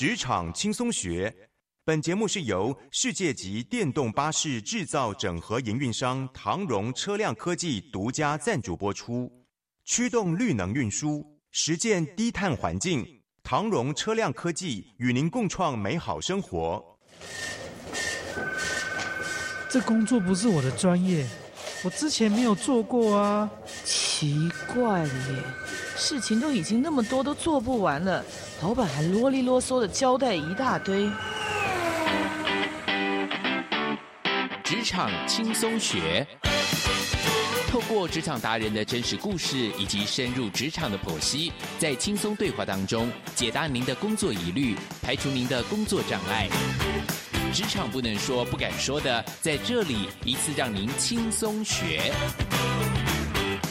职场轻松学，本节目是由世界级电动巴士制造整合营运商唐荣车辆科技独家赞助播出。驱动绿能运输，实践低碳环境，唐荣车辆科技与您共创美好生活。这工作不是我的专业，我之前没有做过啊。奇怪了耶，事情都已经那么多，都做不完了，老板还啰里啰嗦的交代一大堆。职场轻松学，透过职场达人的真实故事以及深入职场的剖析，在轻松对话当中解答您的工作疑虑，排除您的工作障碍。职场不能说、不敢说的，在这里一次让您轻松学。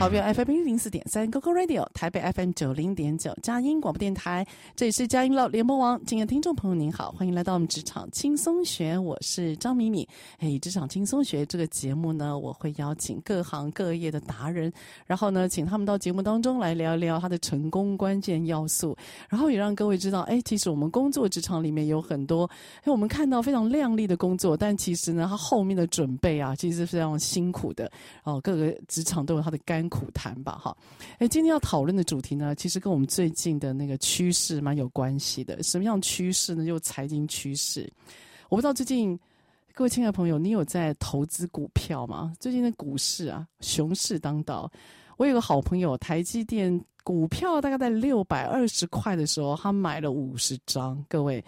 桃园 FM 一零四点三 GoGo Radio，台北 FM 九零点九佳音广播电台，这里是佳音乐联播网。亲爱的听众朋友，您好，欢迎来到我们职场轻松学，我是张敏敏。哎，职场轻松学这个节目呢，我会邀请各行各业的达人，然后呢，请他们到节目当中来聊一聊他的成功关键要素，然后也让各位知道，哎，其实我们工作职场里面有很多，哎，我们看到非常亮丽的工作，但其实呢，他后面的准备啊，其实是非常辛苦的。哦，各个职场都有他的甘苦谈吧，哈，哎，今天要讨论的主题呢，其实跟我们最近的那个趋势蛮有关系的。什么样趋势呢？就财经趋势。我不知道最近各位亲爱的朋友，你有在投资股票吗？最近的股市啊，熊市当道。我有个好朋友，台积电股票大概在六百二十块的时候，他买了五十张，各位。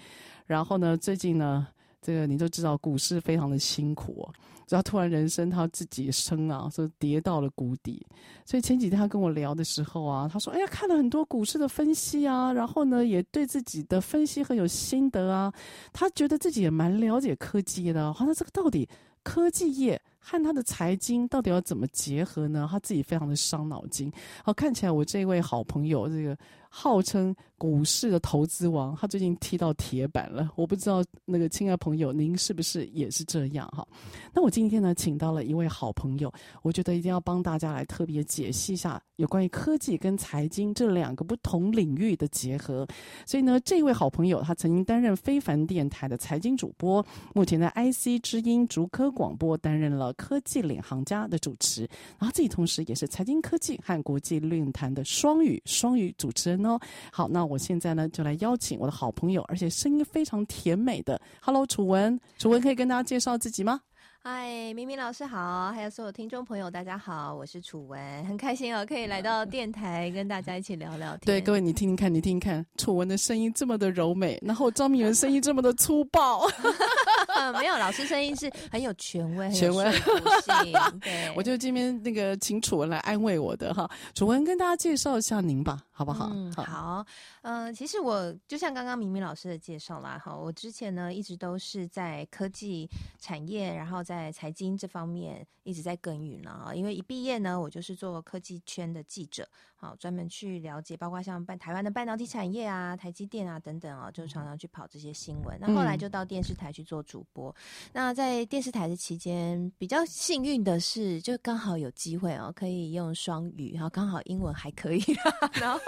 然后呢，最近呢，这个你都知道，股市非常的辛苦哦。然后突然人生他自己生啊，说跌到了谷底。所以前几天他跟我聊的时候啊，他说：“哎呀，看了很多股市的分析啊，然后呢，也对自己的分析很有心得啊。他觉得自己也蛮了解科技的。好，像这个到底科技业和他的财经到底要怎么结合呢？他自己非常的伤脑筋。好，看起来我这位好朋友这个。”号称股市的投资王，他最近踢到铁板了。我不知道那个亲爱朋友，您是不是也是这样哈？那我今天呢，请到了一位好朋友，我觉得一定要帮大家来特别解析一下有关于科技跟财经这两个不同领域的结合。所以呢，这位好朋友他曾经担任非凡电台的财经主播，目前在 IC 之音竹科广播担任了科技领航家的主持，然后自己同时也是财经科技和国际论坛的双语双语主持人哦。好，那我现在呢就来邀请我的好朋友，而且声音非常甜美的，Hello，楚文，楚文可以跟大家介绍自己吗？嗨，明明老师好，还有所有听众朋友，大家好，我是楚文，很开心哦，可以来到电台跟大家一起聊聊天。对，各位你听听看，你听听看，楚文的声音这么的柔美，然后张敏文声音这么的粗暴。没有，老师声音是很有权威，权威。对，我就今天那个请楚文来安慰我的哈，楚文跟大家介绍一下您吧。好不好？嗯，好。嗯、呃，其实我就像刚刚明明老师的介绍啦，哈，我之前呢一直都是在科技产业，然后在财经这方面一直在耕耘了啊。因为一毕业呢，我就是做科技圈的记者，好，专门去了解，包括像半台湾的半导体产业啊、台积电啊等等啊，就常常去跑这些新闻。那后来就到电视台去做主播。嗯、那在电视台的期间，比较幸运的是，就刚好有机会哦，可以用双语，然后刚好英文还可以，然后。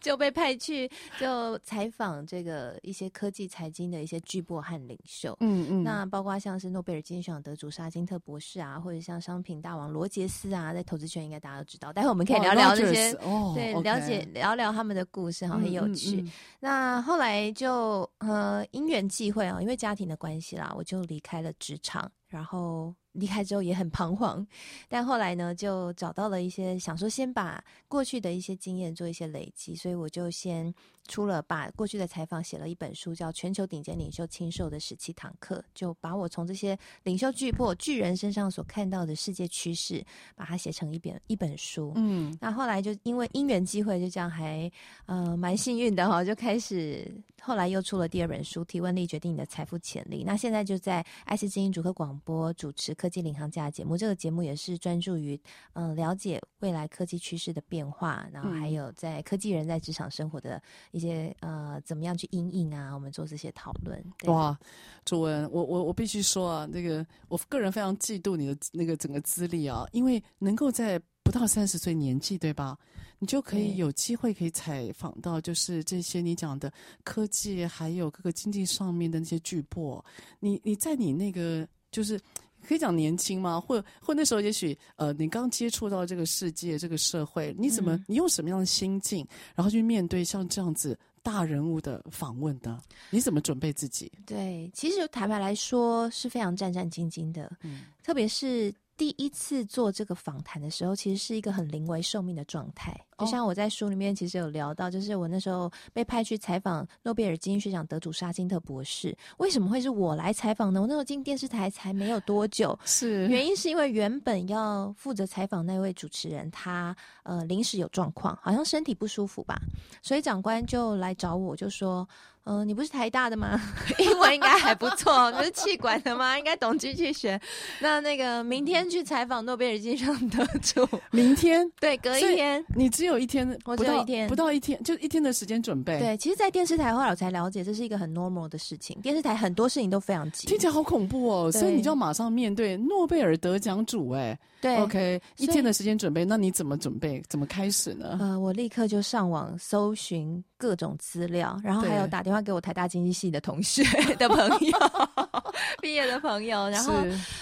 就被派去就采访这个一些科技财经的一些巨擘和领袖，嗯嗯，那包括像是诺贝尔经济学奖得主沙金特博士啊，或者像商品大王罗杰斯啊，在投资圈应该大家都知道。待会我们可以聊聊这些，哦、对了解聊聊他们的故事，哈，很有趣。嗯嗯嗯、那后来就呃因缘际会啊，因为家庭的关系啦，我就离开了职场，然后。离开之后也很彷徨，但后来呢，就找到了一些想说先把过去的一些经验做一些累积，所以我就先出了把过去的采访写了一本书，叫《全球顶尖领袖亲授的十七堂课》，就把我从这些领袖巨破巨人身上所看到的世界趋势，把它写成一本一本书。嗯，那后来就因为因缘机会，就这样还呃蛮幸运的哈，就开始后来又出了第二本书，《提问力决定你的财富潜力》。那现在就在爱思之音主客广播主持科技领航家的节目，这个节目也是专注于嗯、呃、了解未来科技趋势的变化，然后还有在科技人在职场生活的。一些呃，怎么样去因应啊？我们做这些讨论。哇，主文，我我我必须说啊，那个我个人非常嫉妒你的那个整个资历啊，因为能够在不到三十岁年纪，对吧？你就可以有机会可以采访到，就是这些你讲的科技，还有各个经济上面的那些巨擘。你你在你那个就是。可以讲年轻吗？或或那时候，也许呃，你刚接触到这个世界、这个社会，你怎么、嗯、你用什么样的心境，然后去面对像这样子大人物的访问的？你怎么准备自己？对，其实坦白来说是非常战战兢兢的，嗯，特别是。第一次做这个访谈的时候，其实是一个很临危受命的状态。就像我在书里面其实有聊到，就是我那时候被派去采访诺贝尔经济学奖得主沙金特博士。为什么会是我来采访呢？我那时候进电视台才没有多久，是原因是因为原本要负责采访那位主持人，他呃临时有状况，好像身体不舒服吧，所以长官就来找我，就说。嗯、呃，你不是台大的吗？英文应该还不错。你是气管的吗？应该懂经济学。那那个明天去采访诺贝尔经济学得主。明天？对，隔一天。你只有一天，我只有一天，不到一天，就一天的时间准备。对，其实，在电视台后来我才了解，这是一个很 normal 的事情。电视台很多事情都非常急，听起来好恐怖哦。所以你就要马上面对诺贝尔得奖主，哎，对，OK，一天的时间准备，那你怎么准备？怎么开始呢？呃，我立刻就上网搜寻。各种资料，然后还有打电话给我台大经济系的同学 的朋友，毕业的朋友。然后，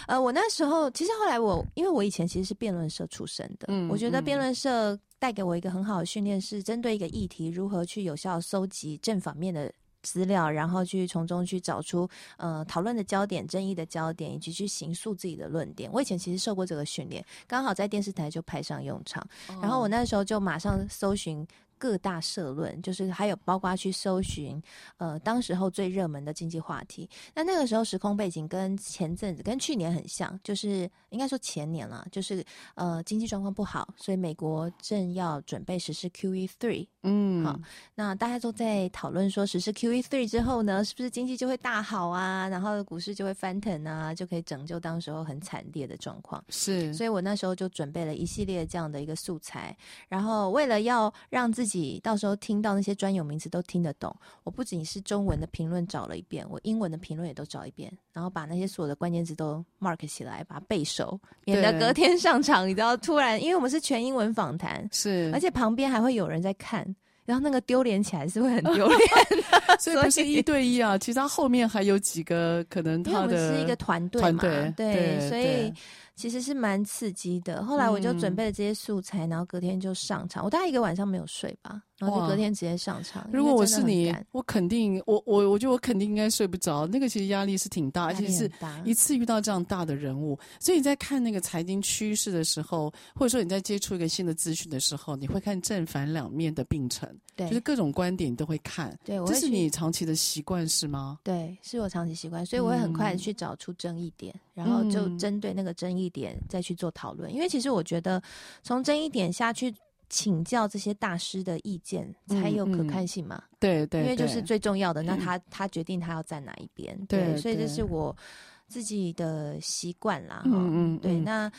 呃，我那时候其实后来我，因为我以前其实是辩论社出身的，嗯，我觉得辩论社带给我一个很好的训练，是针对一个议题如何去有效搜集正反面的资料，然后去从中去找出呃讨论的焦点、争议的焦点，以及去形塑自己的论点。我以前其实受过这个训练，刚好在电视台就派上用场。然后我那时候就马上搜寻。各大社论，就是还有包括去搜寻，呃，当时候最热门的经济话题。那那个时候时空背景跟前阵子跟去年很像，就是应该说前年了，就是呃经济状况不好，所以美国正要准备实施 QE three。嗯，好，那大家都在讨论说实施 QE three 之后呢，是不是经济就会大好啊？然后股市就会翻腾啊，就可以拯救当时候很惨烈的状况。是，所以我那时候就准备了一系列这样的一个素材，然后为了要让自己。到时候听到那些专有名词都听得懂。我不仅是中文的评论找了一遍，我英文的评论也都找一遍，然后把那些所有的关键词都 mark 起来，把它背熟，免得隔天上场，你知道突然，因为我们是全英文访谈，是，而且旁边还会有人在看，然后那个丢脸起来是会很丢脸 的，所以不是一对一啊，其实他后面还有几个可能他的是一个团队嘛，对，对，所以。其实是蛮刺激的。后来我就准备了这些素材，嗯、然后隔天就上场。我大概一个晚上没有睡吧。然后就隔天直接上场。如果我是你，我肯定，我我我觉得我肯定应该睡不着。那个其实压力是挺大，而且是一次遇到这样大的人物。所以你在看那个财经趋势的时候，或者说你在接触一个新的资讯的时候，你会看正反两面的并存，对，就是各种观点你都会看。对，这是你长期的习惯是吗？对，是我长期习惯，所以我会很快的去找出争议点，嗯、然后就针对那个争议点再去做讨论。因为其实我觉得从争议点下去。请教这些大师的意见才有可看性嘛？对对，因为就是最重要的。那他他决定他要站哪一边？对，对，所以这是我自己的习惯啦。嗯嗯，对。那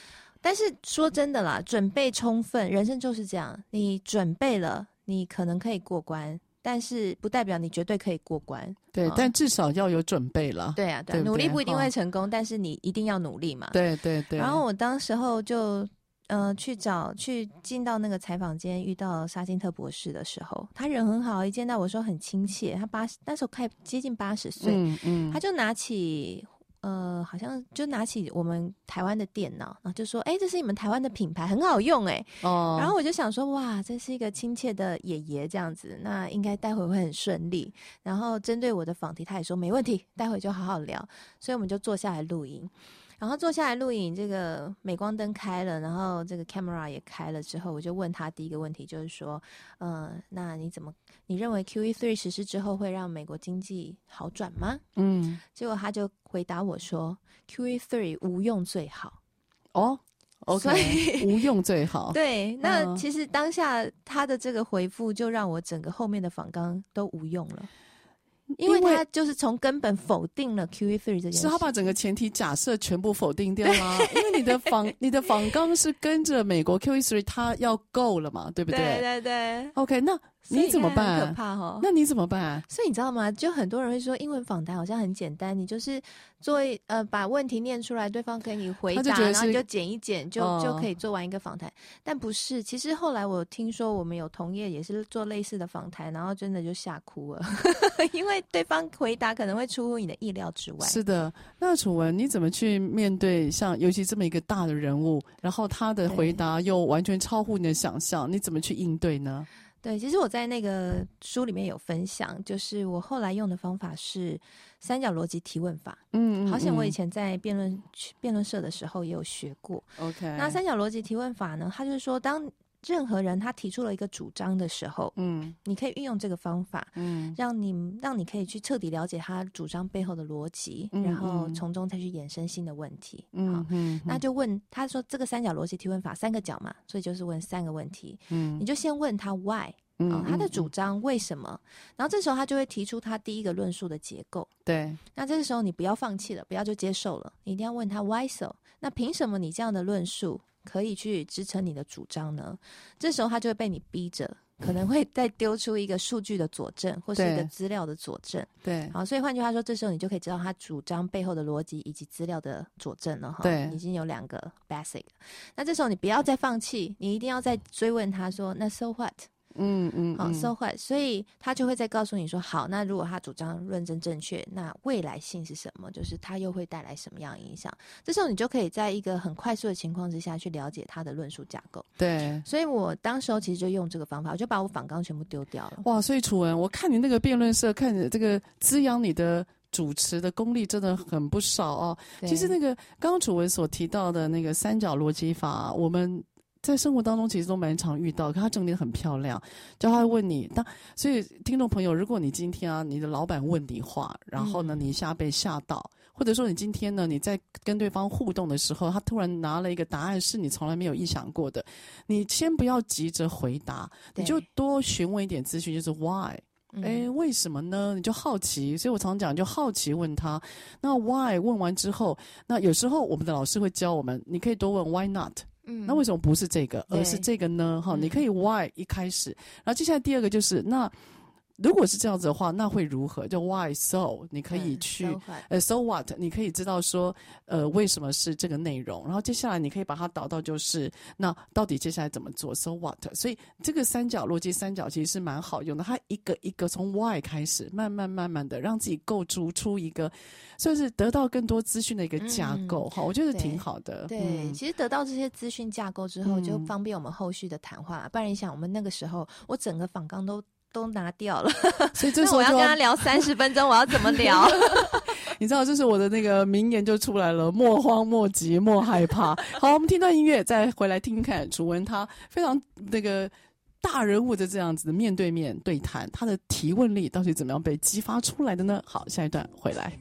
但是说真的啦，准备充分，人生就是这样。你准备了，你可能可以过关，但是不代表你绝对可以过关。对，嗯、但至少要有准备了。对啊，对，对，对，努力不一定会成功，哦、但是你一定要努力嘛。对对对。然后我当时候就。呃，去找去进到那个采访间，遇到沙金特博士的时候，他人很好，一见到我说很亲切。他八十那时候快接近八十岁，嗯嗯，他就拿起呃，好像就拿起我们台湾的电脑，然后就说：“哎、欸，这是你们台湾的品牌，很好用。”哎，哦，然后我就想说：“哇，这是一个亲切的爷爷这样子，那应该待会会很顺利。”然后针对我的访题，他也说没问题，待会就好好聊。所以我们就坐下来录音。然后坐下来录影，这个镁光灯开了，然后这个 camera 也开了之后，我就问他第一个问题，就是说，呃，那你怎么，你认为 QE three 实施之后会让美国经济好转吗？嗯，结果他就回答我说，QE three 无用最好。哦，OK，所 无用最好。对，那其实当下他的这个回复就让我整个后面的访纲都无用了。因为他就是从根本否定了 QE three 这件事，是他把整个前提假设全部否定掉啦。因为你的访你的访纲是跟着美国 QE three，他要够了嘛，对不对？对对对。OK，那。你怎么办？很可怕哦。那你怎么办？所以你知道吗？就很多人会说，英文访谈好像很简单，你就是做呃把问题念出来，对方给你回答，然后你就剪一剪，就、哦、就可以做完一个访谈。但不是，其实后来我听说，我们有同业也是做类似的访谈，然后真的就吓哭了，因为对方回答可能会出乎你的意料之外。是的，那楚文你怎么去面对像尤其这么一个大的人物，然后他的回答又完全超乎你的想象，你怎么去应对呢？对，其实我在那个书里面有分享，就是我后来用的方法是三角逻辑提问法。嗯，好像我以前在辩论辩论社的时候也有学过。OK，那三角逻辑提问法呢，它就是说，当任何人他提出了一个主张的时候，嗯，你可以运用这个方法，嗯，让你让你可以去彻底了解他主张背后的逻辑，嗯，然后从中再去衍生新的问题。嗯，好，嗯，那就问他说这个三角逻辑提问法三个角嘛，所以就是问三个问题。嗯，你就先问他 why。嗯、哦，他的主张为什么？然后这时候他就会提出他第一个论述的结构。对，那这个时候你不要放弃了，不要就接受了，你一定要问他 why so？那凭什么你这样的论述可以去支撑你的主张呢？这时候他就会被你逼着，可能会再丢出一个数据的佐证，或是一个资料的佐证。对，好，所以换句话说，这时候你就可以知道他主张背后的逻辑以及资料的佐证了哈。对，已经有两个 basic。那这时候你不要再放弃，你一定要再追问他说，那 so what？嗯嗯，好，so what？所以他就会再告诉你说，好，那如果他主张论证正确，那未来性是什么？就是他又会带来什么样的影响？这时候你就可以在一个很快速的情况之下去了解他的论述架构。对，所以我当时候其实就用这个方法，我就把我访纲全部丢掉了。哇，所以楚文，我看你那个辩论社，看着这个滋养你的主持的功力真的很不少哦。其实那个刚刚楚文所提到的那个三角逻辑法，我们。在生活当中，其实都蛮常遇到。可他整理的很漂亮，就他会问你。当所以，听众朋友，如果你今天啊，你的老板问你话，然后呢，你一下被吓到，嗯，或者说你今天呢，你在跟对方互动的时候，他突然拿了一个答案是你从来没有意想过的，你先不要急着回答，你就多询问一点资讯，就是 why，哎，为什么呢？你就好奇。所以我常讲，就好奇问他。那 why 问完之后，那有时候我们的老师会教我们，你可以多问 why not。嗯，那为什么不是这个，而是这个呢？哈，你可以 why 一开始，然后接下来第二个就是那。如果是这样子的话，那会如何？就 why so？你可以去呃、嗯 so, uh, so what？你可以知道说呃为什么是这个内容，然后接下来你可以把它导到就是那到底接下来怎么做？so what？所以这个三角逻辑三角其实是蛮好用的，它一个一个从 why 开始，慢慢慢慢的让自己构筑出一个算是得到更多资讯的一个架构哈、嗯，我觉得挺好的。对，其实得到这些资讯架构之后，就方便我们后续的谈话、嗯。不然你想，我们那个时候我整个访纲都。都拿掉了，所以这时候我要跟他聊三十分钟，我要怎么聊？你知道，这是我的那个名言就出来了：莫慌莫急莫害怕。好，我们听段音乐，再回来听听看楚文他非常那个大人物的这样子的面对面对谈，他的提问力到底怎么样被激发出来的呢？好，下一段回来。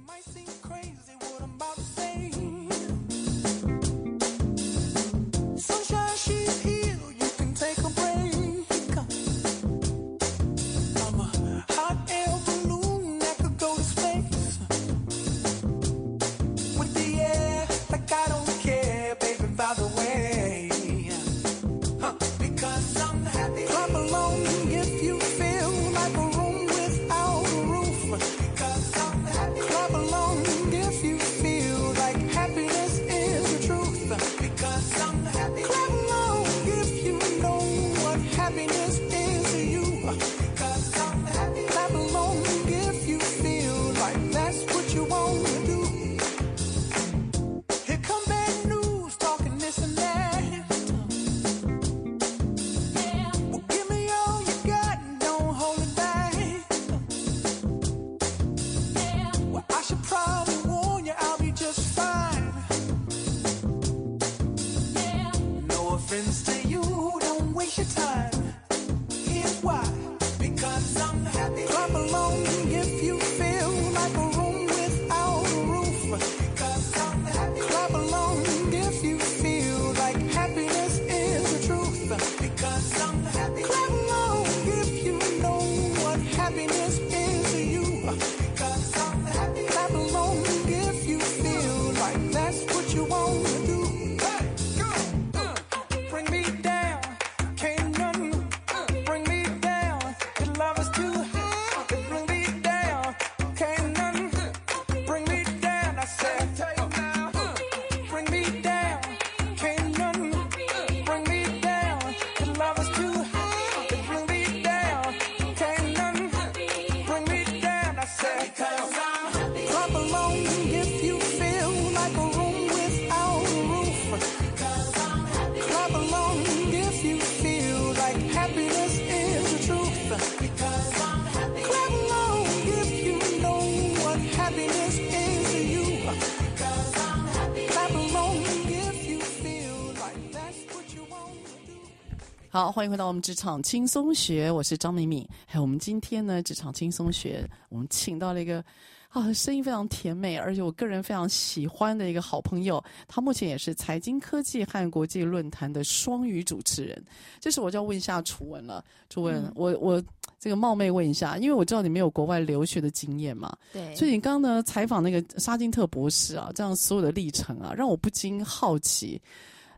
好，欢迎回到我们职场轻松学，我是张敏敏。还有我们今天呢，职场轻松学，我们请到了一个啊，声音非常甜美，而且我个人非常喜欢的一个好朋友。他目前也是财经科技和国际论坛的双语主持人。这时我就要问一下楚文了，楚文，嗯、我我这个冒昧问一下，因为我知道你没有国外留学的经验嘛，对，所以你刚刚呢采访那个沙金特博士啊，这样所有的历程啊，让我不禁好奇。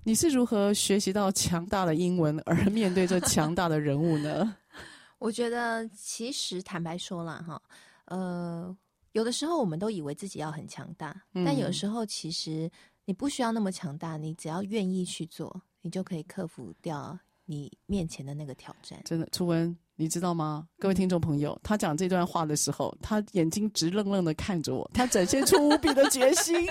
你是如何学习到强大的英文，而面对这强大的人物呢？我觉得，其实坦白说了，哈，呃，有的时候我们都以为自己要很强大，嗯，但有时候其实你不需要那么强大，你只要愿意去做，你就可以克服掉你面前的那个挑战。真的，初文，你知道吗？各位听众朋友，他讲这段话的时候，他眼睛直愣愣的看着我，他展现出无比的决心。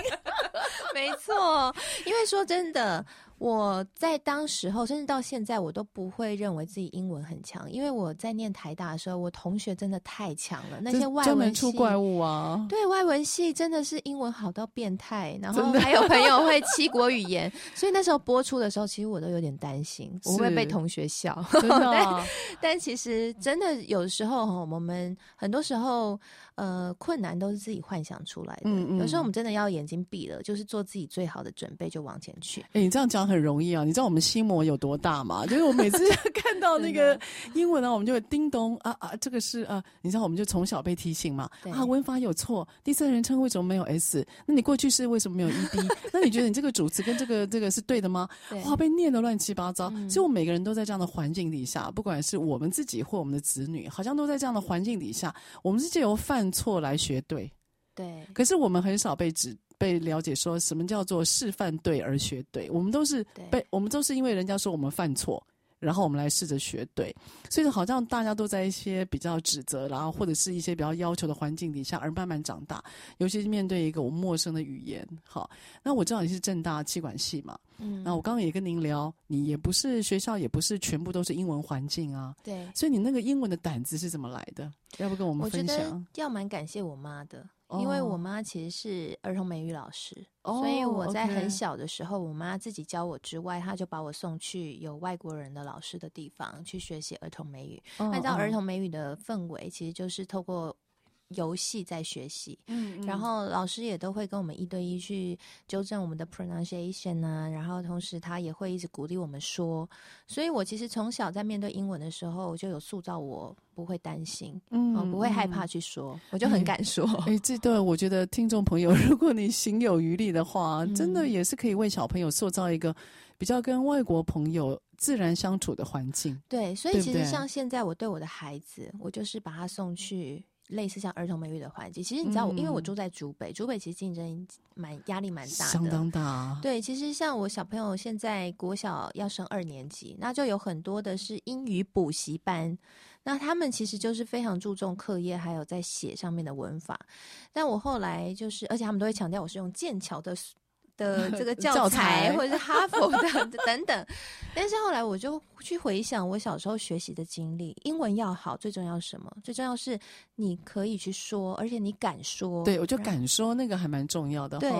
没错，因为说真的。我在当时候，甚至到现在，我都不会认为自己英文很强，因为我在念台大的时候，我同学真的太强了，那些外文系出怪物啊，对外文系真的是英文好到变态，然后还有朋友 会七国语言，所以那时候播出的时候，其实我都有点担心，我会被同学笑。真的啊、但但其实真的有时候哈，我们很多时候呃困难都是自己幻想出来的，嗯嗯，有时候我们真的要眼睛闭了，就是做自己最好的准备就往前去。哎、欸，你这样讲。很容易啊，你知道我们心魔有多大吗？就是我每次 看到那个英文呢，我们就会叮咚啊啊，这个是啊，你知道我们就从小被提醒嘛，啊，文法有错，第三人称为什么没有 s？那你过去式为什么没有 ed？那你觉得你这个主词跟这个这个是对的吗？哇，被念的乱七八糟。所以，我们每个人都在这样的环境底下，不管是我们自己或我们的子女，好像都在这样的环境底下，我们是借由犯错来学对。对，可是我们很少被指。被了解说什么叫做示范对而学对，我们都是被我们都是因为人家说我们犯错，然后我们来试着学对，所以好像大家都在一些比较指责，然后或者是一些比较要求的环境底下而慢慢长大，尤其是面对一个我们陌生的语言。好，那我知道你是正大气管系嘛，嗯，那我刚刚也跟您聊，你也不是学校也不是全部都是英文环境啊，对，所以你那个英文的胆子是怎么来的？要不跟我们分享？我觉得要蛮感谢我妈的。因为我妈其实是儿童美语老师，oh, 所以我在很小的时候.我妈自己教我之外，她就把我送去有外国人的老师的地方去学习儿童美语。Oh, 按照儿童美语的氛围，其实就是透过。游戏在学习，嗯，然后老师也都会跟我们一对一去纠正我们的 pronunciation 啊，然后同时他也会一直鼓励我们说，所以我其实从小在面对英文的时候，我就有塑造我不会担心，嗯，哦、不会害怕去说，嗯、我就很敢说。哎、欸，这段我觉得听众朋友，如果你行有余力的话，嗯，真的也是可以为小朋友塑造一个比较跟外国朋友自然相处的环境。对，所以其实像现在我对我的孩子，我就是把他送去。类似像儿童美育的环境，其实你知道我，我、嗯、因为我住在竹北，竹北其实竞争蛮压力蛮大的，相当大。对，其实像我小朋友现在国小要升二年级，那就有很多的是英语补习班，那他们其实就是非常注重课业，还有在写上面的文法。但我后来就是，而且他们都会强调我是用剑桥的。的这个 教材，或者是哈佛的 等等，但是后来我就去回想我小时候学习的经历，英文要好，最重要是什么？最重要是你可以去说，而且你敢说。对，我就敢说，那个还蛮重要的。对，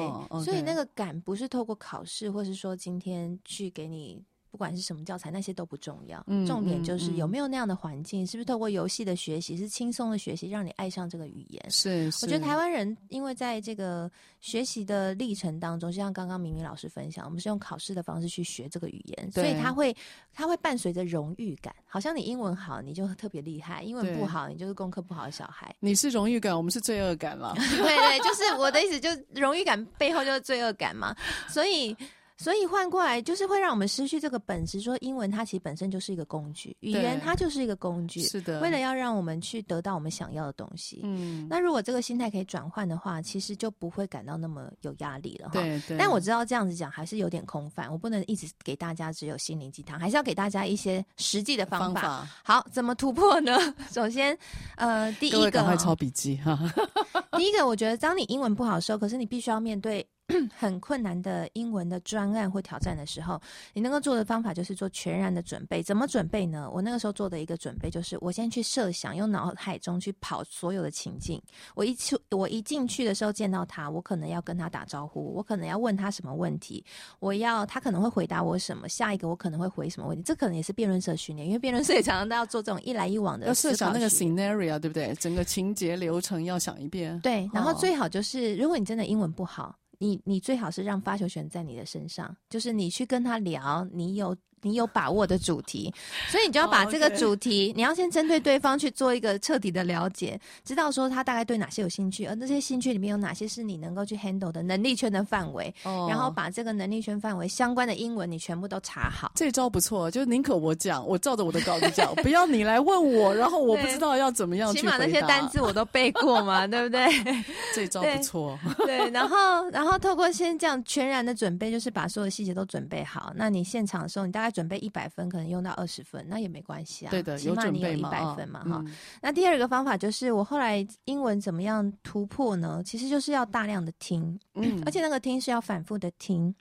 所以那个敢不是透过考试，或是说今天去给你。不管是什么教材，那些都不重要。嗯、重点就是有没有那样的环境，是不是透过游戏的学习，是轻松的学习，让你爱上这个语言。是，是我觉得台湾人因为在这个学习的历程当中，就像刚刚明明老师分享，我们是用考试的方式去学这个语言，所以他会他会伴随着荣誉感，好像你英文好，你就特别厉害；英文不好，你就是功课不好的小孩。你是荣誉感，我们是罪恶感了。对，对对，就是我的意思，就荣誉感背后就是罪恶感嘛，所以。所以换过来就是会让我们失去这个本质，说英文它其实本身就是一个工具，语言它就是一个工具，是的，为了要让我们去得到我们想要的东西。嗯，那如果这个心态可以转换的话，其实就不会感到那么有压力了哈。对对。但我知道这样子讲还是有点空泛，我不能一直给大家只有心灵鸡汤，还是要给大家一些实际的方法。方法。好，怎么突破呢？首先，呃，第一个，赶快抄笔记哈。第一个，我觉得当你英文不好的时候，可是你必须要面对。很困难的英文的专案或挑战的时候，你能够做的方法就是做全然的准备。怎么准备呢？我那个时候做的一个准备就是，我先去设想，用脑海中去跑所有的情境。我一出，我一进去的时候见到他，我可能要跟他打招呼，我可能要问他什么问题，我要他可能会回答我什么，下一个我可能会回什么问题。这可能也是辩论社训练，因为辩论社也常常都要做这种一来一往的。要设想那个 scenario，对不对？整个情节流程要想一遍。对，然后最好就是，如果你真的英文不好，你你最好是让发球权在你的身上，就是你去跟他聊，你有。你有把握的主题，所以你就要把这个主题，你要先针对对方去做一个彻底的了解，知道说他大概对哪些有兴趣，而那些兴趣里面有哪些是你能够去 handle 的能力圈的范围，然后把这个能力圈范围相关的英文你全部都查好。这招不错，就是宁可我讲，我照着我的稿子讲，不要你来问我，然后我不知道要怎么样去。起码那些单字我都背过嘛，对不对？这招不错。对，对，然后然后透过先这样全然的准备，就是把所有细节都准备好。那你现场的时候，你大概。准备一百分，可能用到二十分，那也没关系啊。对的，起码你有一百分嘛，哈、哦。那第二个方法就是，我后来英文怎么样突破呢？其实就是要大量的听，嗯，而且那个听是要反复的听。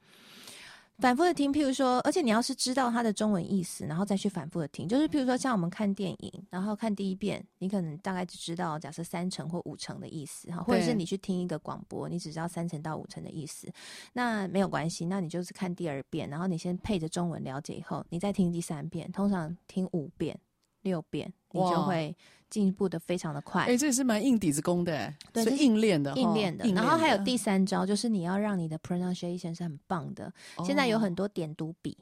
反复的听，譬如说，而且你要是知道它的中文意思，然后再去反复的听，就是譬如说，像我们看电影，然后看第一遍，你可能大概只知道假设三成或五成的意思哈，或者是你去听一个广播，你只知道三成到五成的意思，那没有关系，那你就是看第二遍，然后你先配着中文了解以后，你再听第三遍，通常听五遍、六遍，你就会。进步的非常的快，哎、欸，这也是蛮硬底子功的，对，是硬练的，硬练的，然后还有第三招，就是你要让你的 pronunciation 是很棒的。哦、现在有很多点读笔，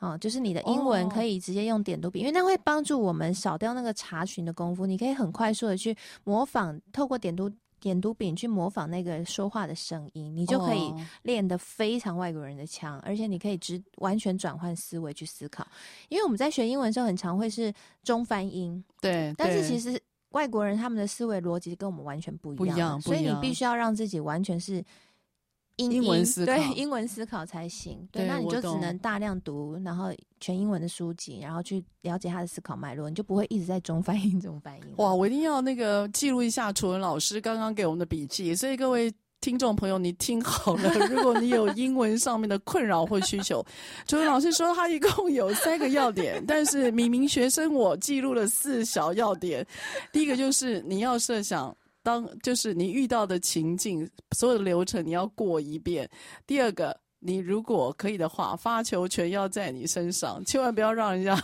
哦，就是你的英文可以直接用点读笔，哦、因为那会帮助我们少掉那个查询的功夫。你可以很快速的去模仿，透过点读。点读笔去模仿那个说话的声音，你就可以练得非常外国人的腔，而且你可以直完全转换思维去思考。因为我们在学英文的时候，很常会是中翻英，对，但是其实外国人他们的思维逻辑跟我们完全不一样，不一样，所以你必须要让自己完全是。英，英文思考，对，英文思考才行。对，对，那你就只能大量读，然后全英文的书籍，然后去了解他的思考脉络，你就不会一直在中翻英、中翻英。哇，我一定要那个记录一下楚文老师刚刚给我们的笔记。所以各位听众朋友，你听好了，如果你有英文上面的困扰或需求，楚文老师说他一共有三个要点，但是明明学生我记录了四小要点。第一个就是你要设想。当就是你遇到的情境，所有的流程你要过一遍。第二个，你如果可以的话，发球权要在你身上，千万不要让人家。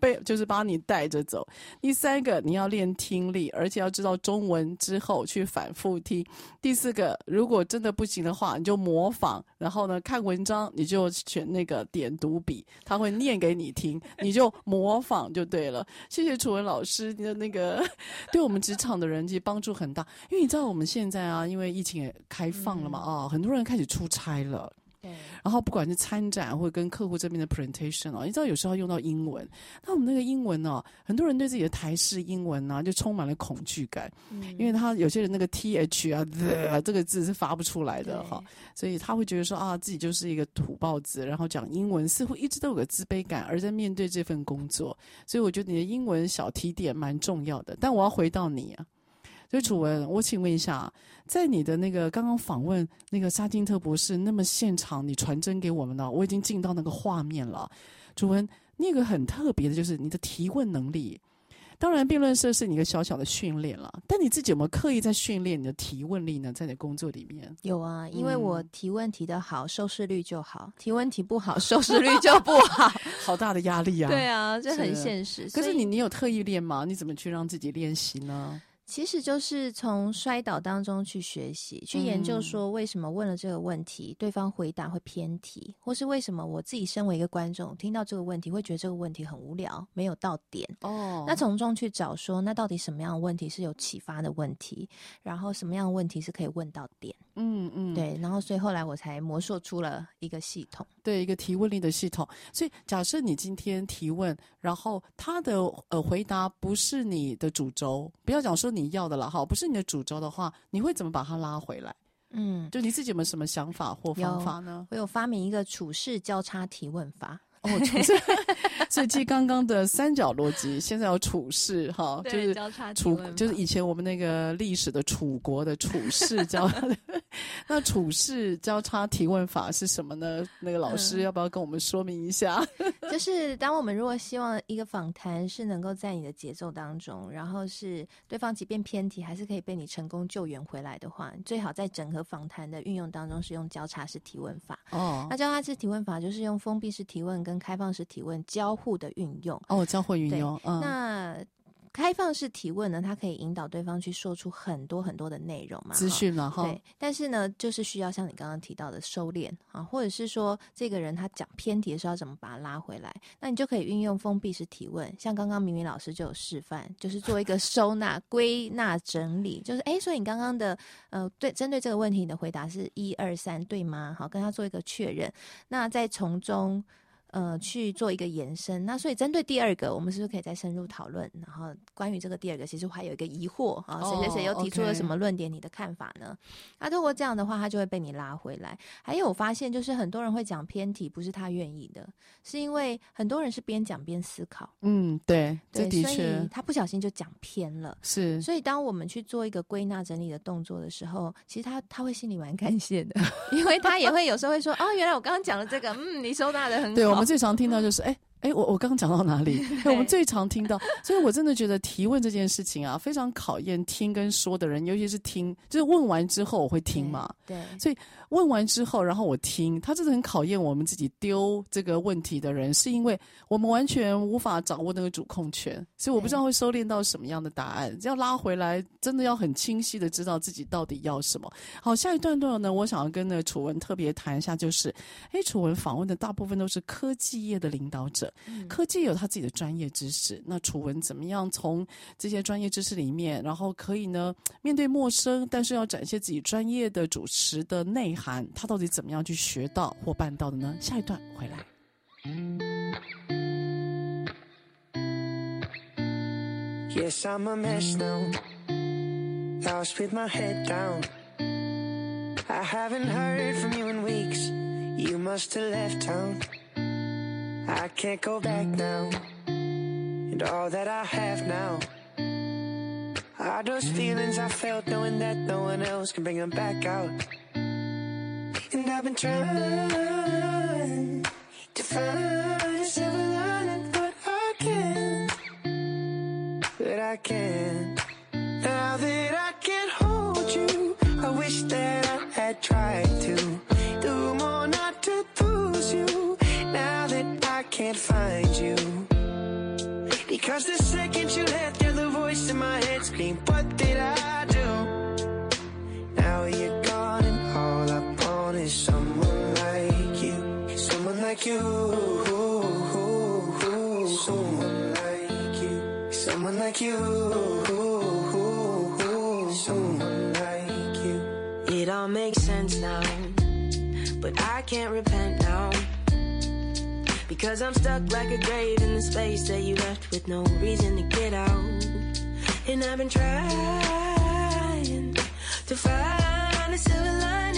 被就是把你带着走。第三个，你要练听力，而且要知道中文之后去反复听。第四个，如果真的不行的话，你就模仿。然后呢，看文章你就选那个点读笔，他会念给你听，你就模仿就对了。谢谢楚文老师，你的那个对我们职场的人其实帮助很大。因为你知道我们现在啊，因为疫情也开放了嘛，啊、哦，很多人开始出差了。对，然后不管是参展或者跟客户这边的 presentation 哦，你知道有时候要用到英文，那我们那个英文哦，很多人对自己的台式英文呢、啊、就充满了恐惧感，嗯，因为他有些人那个 th 啊、呃、这个字是发不出来的哈，所以他会觉得说啊自己就是一个土包子，然后讲英文似乎一直都有个自卑感，而在面对这份工作，所以我觉得你的英文小提点蛮重要的。但我要回到你啊。所以楚文，我请问一下，在你的那个刚刚访问那个沙金特博士，那么现场你传真给我们了，我已经进到那个画面了。楚文，那个很特别的就是你的提问能力。当然，辩论社是你一个小小的训练了，但你自己有没有刻意在训练你的提问力呢？在你的工作里面？有啊，因为我提问提得好，收视率就好；提问题不好，收视率就不好。好大的压力啊！对啊，这很现实。可是你，你有特意练吗？你怎么去让自己练习呢？其实就是从摔倒当中去学习，去研究说为什么问了这个问题，嗯、对方回答会偏题，或是为什么我自己身为一个观众听到这个问题会觉得这个问题很无聊，没有到点。哦，那从中去找说，那到底什么样的问题是有启发的问题，然后什么样的问题是可以问到点。嗯嗯，对，然后所以后来我才模塑出了一个系统，对，一个提问力的系统。所以假设你今天提问，然后他的呃回答不是你的主轴，不要讲说你要的了哈，不是你的主轴的话，你会怎么把它拉回来？嗯，就你自己有没有什么想法或方法呢？我有发明一个处事交叉提问法。哦，处事，所以继刚刚的三角逻辑，现在要处事哈，就是处，就是以前我们那个历史的楚国的处事交 那处事交叉提问法是什么呢？那个老师要不要跟我们说明一下？嗯、就是当我们如果希望一个访谈是能够在你的节奏当中，然后是对方即便偏题，还是可以被你成功救援回来的话，最好在整合访谈的运用当中是用交叉式提问法。哦，那交叉式提问法就是用封闭式提问跟开放式提问交互的运用。哦，交互运用。嗯，那。开放式提问呢，它可以引导对方去说出很多很多的内容嘛，资讯嘛，哈。对，但是呢，就是需要像你刚刚提到的收敛啊，或者是说这个人他讲偏题的时候要怎么把他拉回来，那你就可以运用封闭式提问，像刚刚明明老师就有示范，就是做一个收纳、归纳、整理，就是哎，所以你刚刚的呃，对，针对这个问题你的回答是一二三，对吗？好，跟他做一个确认，那再从中。呃，去做一个延伸。那所以针对第二个，我们是不是可以再深入讨论？然后关于这个第二个，其实我还有一个疑惑啊，谁谁谁又提出了什么论点？你的看法呢？那、oh, 啊、如果这样的话，他就会被你拉回来。还有我发现，就是很多人会讲偏题，不是他愿意的，是因为很多人是边讲边思考。嗯，对，对，这的确，所以他不小心就讲偏了。是，所以当我们去做一个归纳整理的动作的时候，其实他他会心里蛮感谢的，因为他也会有时候会说：“哦，原来我刚刚讲了这个，嗯，你收纳的很好。”对，我们最常听到就是。哎。哎，我我刚刚讲到哪里？我们最常听到，所以我真的觉得提问这件事情啊，非常考验听跟说的人，尤其是听，就是问完之后我会听嘛。对。对，所以问完之后，然后我听，他真的很考验我们自己丢这个问题的人，是因为我们完全无法掌握那个主控权，所以我不知道会收敛到什么样的答案。要拉回来，真的要很清晰的知道自己到底要什么。好，下一段段呢，我想要跟那个楚文特别谈一下，就是，哎，楚文访问的大部分都是科技业的领导者，嗯、科技。有他自己的专业知识，那楚文怎么样从这些专业知识里面，然后可以呢面对陌生，但是要展现自己专业的主持的内涵，他到底怎么样去学到或办到的呢？下一段回来。Yes, I'm a mess now. Lost with my head down. I haven't heard from you in weeks. You must have left town. I can't go back now. And all that I have now. Are those feelings I felt Knowing that no one else can bring them back out. And I've been trying To find a silver lining But I can't. But I can't. Now that I can't hold you I wish that I had tried to can't find you. Because the second you left You're voice in my head scream What did I do? Now you're gone and all I want is someone like you. Someone like you. Someone like you. Someone like you. Someone like you. It all makes sense now But I can't repent now Because I'm stuck like a grave in the space that you left with no reason to get out. And I've been trying to find a silver lining,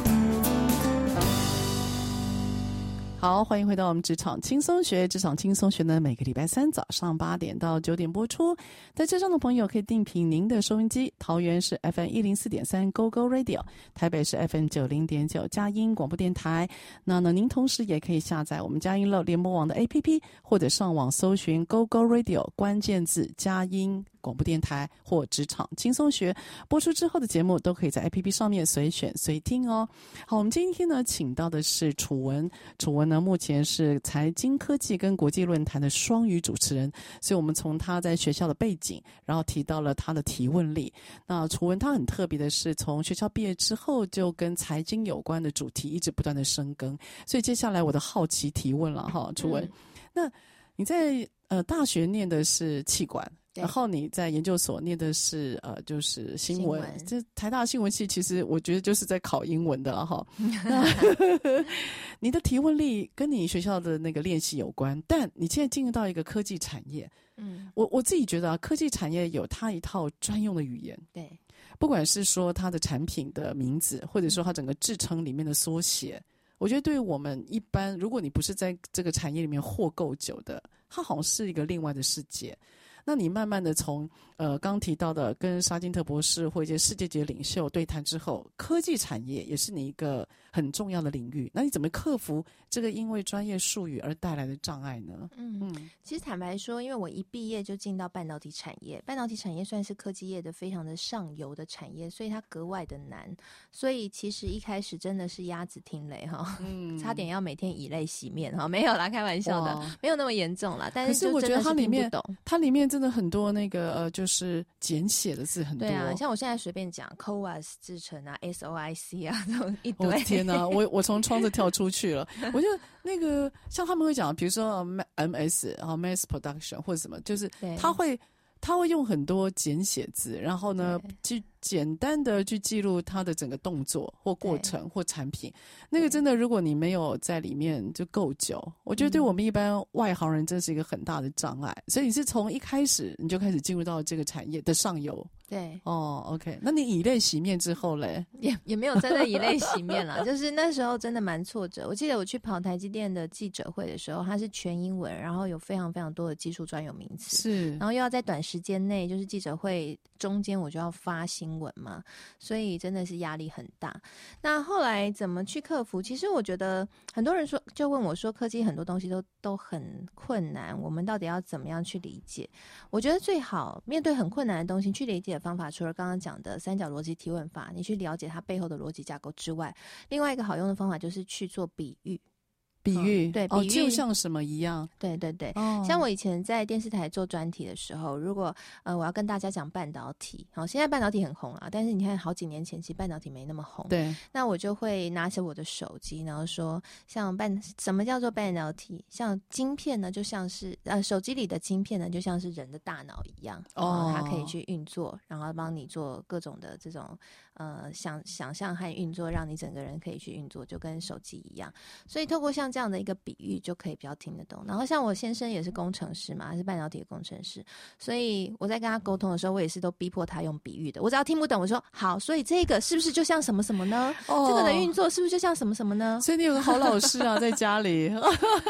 好，欢迎回到我们职场轻松学。职场轻松学呢，每个礼拜三早上八点到九点播出。在车上的朋友可以定频您的收音机，桃园是 FM 一零四点三 Go Go Radio，台北是 FM 九零点九佳音广播电台。那呢，您同时也可以下载我们佳音乐联播网的 APP，或者上网搜寻 Go Go Radio 关键字佳音。广播电台或职场轻松学播出之后的节目，都可以在 APP 上面随选随听哦。好，我们今天呢，请到的是楚文。楚文呢，目前是财经科技跟国际论坛的双语主持人，所以我们从他在学校的背景，然后提到了他的提问力。那楚文他很特别的是，从学校毕业之后就跟财经有关的主题一直不断的深耕。所以接下来我的好奇提问了哈，楚文，嗯、那你在呃大学念的是企管？然后你在研究所念的是呃，就是新闻。这台大新闻系，其实我觉得就是在考英文的了哈。你的提问力跟你学校的那个练习有关，但你现在进入到一个科技产业，嗯，我我自己觉得啊，科技产业有它一套专用的语言，对，不管是说它的产品的名字，或者说它整个制成里面的缩写，嗯、我觉得对于我们一般，如果你不是在这个产业里面活够久的，它好像是一个另外的世界。那你慢慢的从呃刚提到的跟沙金特博士或一些世界级领袖对谈之后，科技产业也是你一个很重要的领域。那你怎么克服这个因为专业术语而带来的障碍呢？嗯嗯，其实坦白说，因为我一毕业就进到半导体产业，半导体产业算是科技业的非常的上游的产业，所以它格外的难。所以其实一开始真的是鸭子听雷哈，嗯，差点要每天以泪洗面哈，没有啦，开玩笑的，没有那么严重啦。但是，是我觉得它里面懂，它里面。真的很多那个呃，就是简写的字很多。对啊，像我现在随便讲，CoWoS 制成啊，SOIC 啊，这种一堆。哦、天哪，我我从窗子跳出去了。我就那个像他们会讲，比如说 MS 然后 Mass Production 或者什么，就是他会他会用很多简写字，然后呢去。简单的去记录它的整个动作或过程或产品，那个真的，如果你没有在里面就够久，我觉得对我们一般外行人，这是一个很大的障碍。所以你是从一开始你就开始进入到这个产业的上游。对，哦，OK，那你以泪洗面之后嘞？也也没有真的以泪洗面了，就是那时候真的蛮挫折。我记得我去跑台积电的记者会的时候，它是全英文，然后有非常非常多的技术专有名词，是，然后又要在短时间内，就是记者会中间我就要发新闻嘛，所以真的是压力很大。那后来怎么去克服？其实我觉得很多人说，就问我说，科技很多东西都都很困难，我们到底要怎么样去理解？我觉得最好面对很困难的东西去理解的。方法除了刚刚讲的三角逻辑提问法，你去了解它背后的逻辑架构之外，另外一个好用的方法就是去做比喻。比喻、哦、对，比喻、哦、就像什么一样？对对对，哦、像我以前在电视台做专题的时候，如果呃我要跟大家讲半导体，好，现在半导体很红啊，但是你看好几年前其实半导体没那么红。对，那我就会拿起我的手机，然后说，像半什么叫做半导体？像晶片呢，就像是呃手机里的晶片呢，就像是人的大脑一样，哦，它可以去运作，然后帮你做各种的这种呃想想象和运作，让你整个人可以去运作，就跟手机一样。所以透过像这样的一个比喻就可以比较听得懂。然后像我先生也是工程师嘛，是半导体的工程师，所以我在跟他沟通的时候，我也是都逼迫他用比喻的。我只要听不懂，我说好，所以这个是不是就像什么什么呢？哦、这个的运作是不是就像什么什么呢？所以你有个好老师啊，在家里。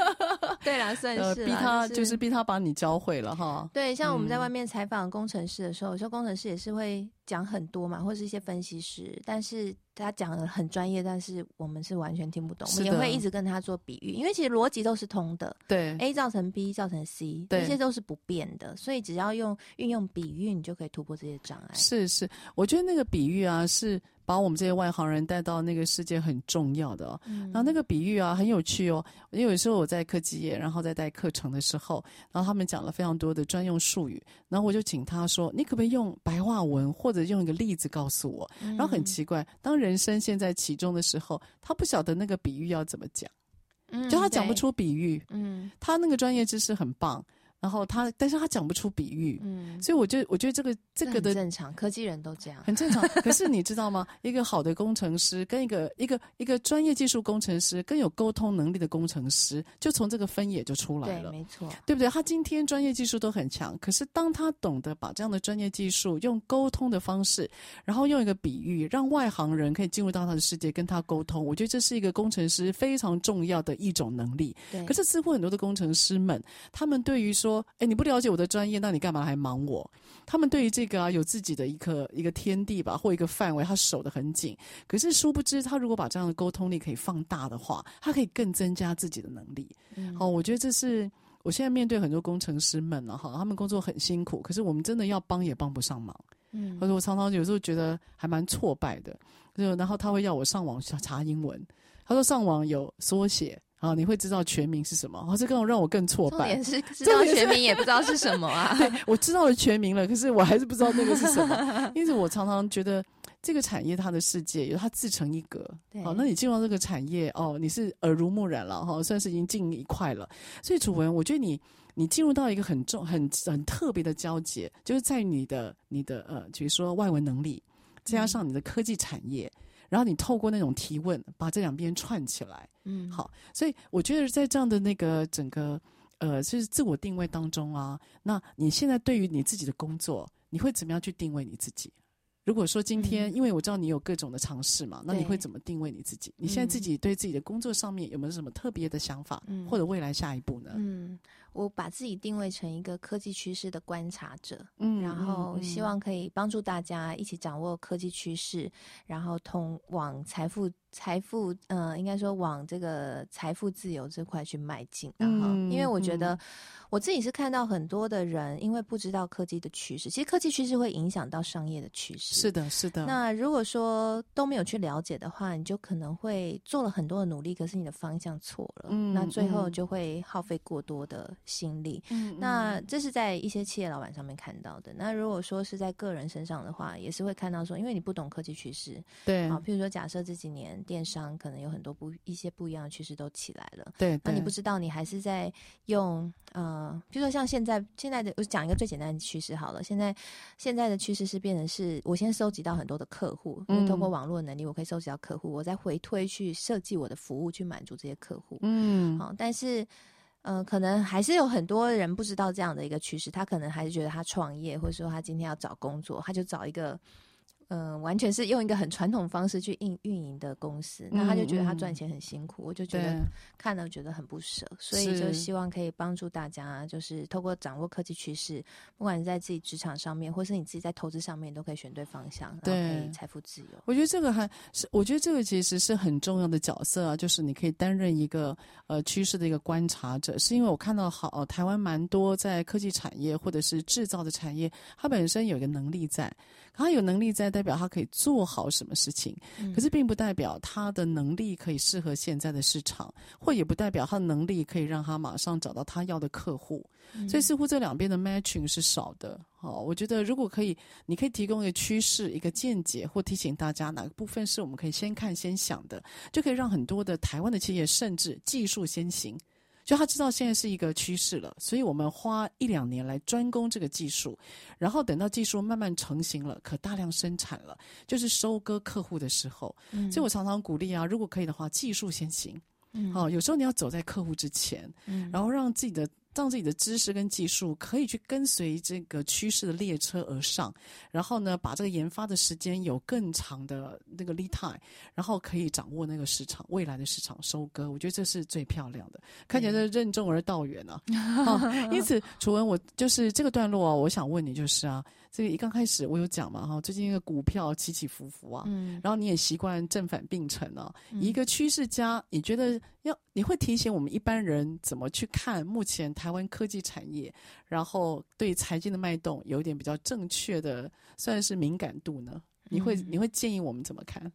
对啦，算是、呃、逼他，就是、就是逼他把你教会了哈。对，像我们在外面采访工程师的时候，有时候工程师也是会。讲很多嘛，或者是一些分析师，但是他讲的很专业，但是我们是完全听不懂。我们也会一直跟他做比喻，因为其实逻辑都是通的。对，A 造成 B 造成 C，对这些都是不变的，所以只要用运用比喻，你就可以突破这些障碍。是是，我觉得那个比喻啊是。把我们这些外行人带到那个世界很重要的哦，嗯、然后那个比喻啊很有趣哦。因为有时候我在科技业，然后在带课程的时候，然后他们讲了非常多的专用术语，然后我就请他说：“你可不可以用白话文或者用一个例子告诉我？”然后很奇怪，当人生陷在其中的时候，他不晓得那个比喻要怎么讲，就他讲不出比喻。嗯，他那个专业知识很棒。然后他，但是他讲不出比喻，嗯，所以我觉得，我觉得这个这个的正常，科技人都这样，很正常。可是你知道吗？一个好的工程师跟一个一个一个专业技术工程师，跟有沟通能力的工程师，就从这个分野就出来了，对，没错，对不对？他今天专业技术都很强，可是当他懂得把这样的专业技术用沟通的方式，然后用一个比喻，让外行人可以进入到他的世界，跟他沟通，我觉得这是一个工程师非常重要的一种能力。对，可是似乎很多的工程师们，他们对于说，哎，你不了解我的专业，那你干嘛还忙我？他们对于这个啊，有自己的一个一个天地吧，或一个范围，他守得很紧。可是殊不知，他如果把这样的沟通力可以放大的话，他可以更增加自己的能力。嗯、好，我觉得这是我现在面对很多工程师们了、啊、哈，他们工作很辛苦，可是我们真的要帮也帮不上忙。嗯，或者我常常有时候觉得还蛮挫败的，就然后他会要我上网查英文，他说上网有缩写。啊，你会知道全名是什么？哦，这更让我更挫败。重点是 知道全名也不知道是什么啊。对，我知道了全名了，可是我还是不知道那个是什么。因此，我常常觉得这个产业它的世界有它自成一格。对，哦，那你进入到这个产业，哦，你是耳濡目染了哈，哦，算是已经进一块了。所以，楚文，我觉得你你进入到一个很重、很很特别的交界，就是在你的你的呃，比如说外文能力，加上你的科技产业。嗯然后你透过那种提问，把这两边串起来，嗯，好，所以我觉得在这样的那个整个呃，就是自我定位当中啊，那你现在对于你自己的工作，你会怎么样去定位你自己？如果说今天，嗯、因为我知道你有各种的尝试嘛，那你会怎么定位你自己？你现在自己对自己的工作上面有没有什么特别的想法，嗯、或者未来下一步呢？嗯，我把自己定位成一个科技趋势的观察者，嗯，然后希望可以帮助大家一起掌握科技趋势，然后通往财富。财富，嗯、呃，应该说往这个财富自由这块去迈进，然后，因为我觉得我自己是看到很多的人，因为不知道科技的趋势，其实科技趋势会影响到商业的趋势。是的，是的。那如果说都没有去了解的话，你就可能会做了很多的努力，可是你的方向错了，嗯，那最后就会耗费过多的心力。嗯，那这是在一些企业老板上面看到的。那如果说是在个人身上的话，也是会看到说，因为你不懂科技趋势，对，啊，譬如说假设这几年。电商可能有很多不一些不一样的趋势都起来了，对，那你不知道，你还是在用呃，譬如说像现在现在的，我讲一个最简单的趋势好了。现在现在的趋势是变成是我先收集到很多的客户，因为通过网络能力，我可以收集到客户，我再回推去设计我的服务去满足这些客户。嗯，好，但是嗯，可能还是有很多人不知道这样的一个趋势，他可能还是觉得他创业，或者说他今天要找工作，他就找一个。嗯、呃，完全是用一个很传统方式去运运营的公司，那他就觉得他赚钱很辛苦，嗯、我就觉得看了觉得很不舍，所以就希望可以帮助大家，就是透过掌握科技趋势，不管是在自己职场上面，或是你自己在投资上面，都可以选对方向，对，然后可以财富自由。我觉得这个还是，我觉得这个其实是很重要的角色啊，就是你可以担任一个呃趋势的一个观察者，是因为我看到好、呃、台湾蛮多在科技产业或者是制造的产业，它本身有一个能力在。它有能力在代表他可以做好什么事情，嗯，可是并不代表他的能力可以适合现在的市场，或也不代表他的能力可以让他马上找到他要的客户。嗯，所以似乎这两边的 matching 是少的。哦，我觉得如果可以，你可以提供一个趋势、一个见解，或提醒大家哪个部分是我们可以先看先想的，就可以让很多的台湾的企业甚至技术先行。就他知道现在是一个趋势了，所以我们花一两年来专攻这个技术，然后等到技术慢慢成型了，可大量生产了，就是收割客户的时候。嗯，所以我常常鼓励啊，如果可以的话，技术先行。嗯，好，有时候你要走在客户之前，嗯，然后让自己的。让自己的知识跟技术可以去跟随这个趋势的列车而上，然后呢，把这个研发的时间有更长的那个 lead time，然后可以掌握那个市场未来的市场收割。我觉得这是最漂亮的，看起来是任重而道远啊。好，因此，楚文，我就是这个段落啊，我想问你就是啊。这个一刚开始我有讲嘛哈，最近那个股票起起伏伏啊，嗯，然后你也习惯正反并成啊，嗯、一个趋势家，你觉得要你会提醒我们一般人怎么去看目前台湾科技产业，然后对财经的脉动有一点比较正确的算是敏感度呢？你会、嗯、你会建议我们怎么看？